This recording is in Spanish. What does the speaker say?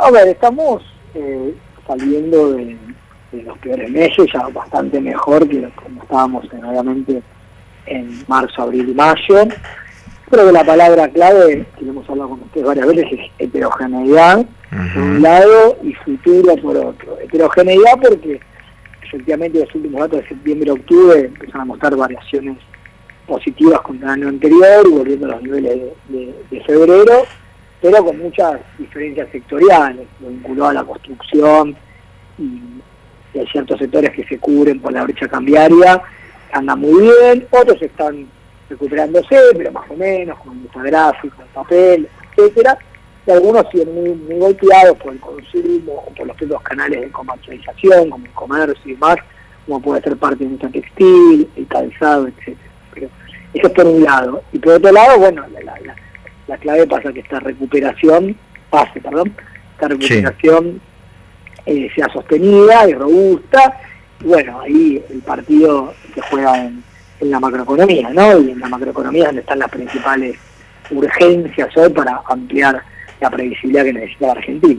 a ver, estamos eh, saliendo de, los peores meses, ya bastante mejor que como estábamos obviamente en marzo, abril y mayo. Creo que la palabra clave, que hemos hablado con ustedes varias veces, es heterogeneidad por un lado y futuro por otro. Heterogeneidad porque efectivamente los últimos datos de septiembre octubre empiezan a mostrar variaciones positivas contra el año anterior y volviendo a los niveles de, febrero, pero con muchas diferencias sectoriales, vinculado a la construcción y, hay ciertos sectores que se cubren por la brecha cambiaria, andan muy bien, otros están recuperándose, pero más o menos, con gráfico, el papel, etcétera, y algunos siguen muy, golpeados por el consumo o por los propios canales de comercialización, como el comercio y demás, como puede ser parte de nuestra textil, el calzado, etcétera. Pero eso es por un lado. Y por otro lado, bueno, la, clave pasa que esta recuperación, pase, perdón, esta recuperación eh, sea sostenida y robusta. Y bueno, ahí el partido se juega en, en la macroeconomía, ¿no? Y en la macroeconomía es donde están las principales urgencias hoy para ampliar la previsibilidad que necesita la Argentina.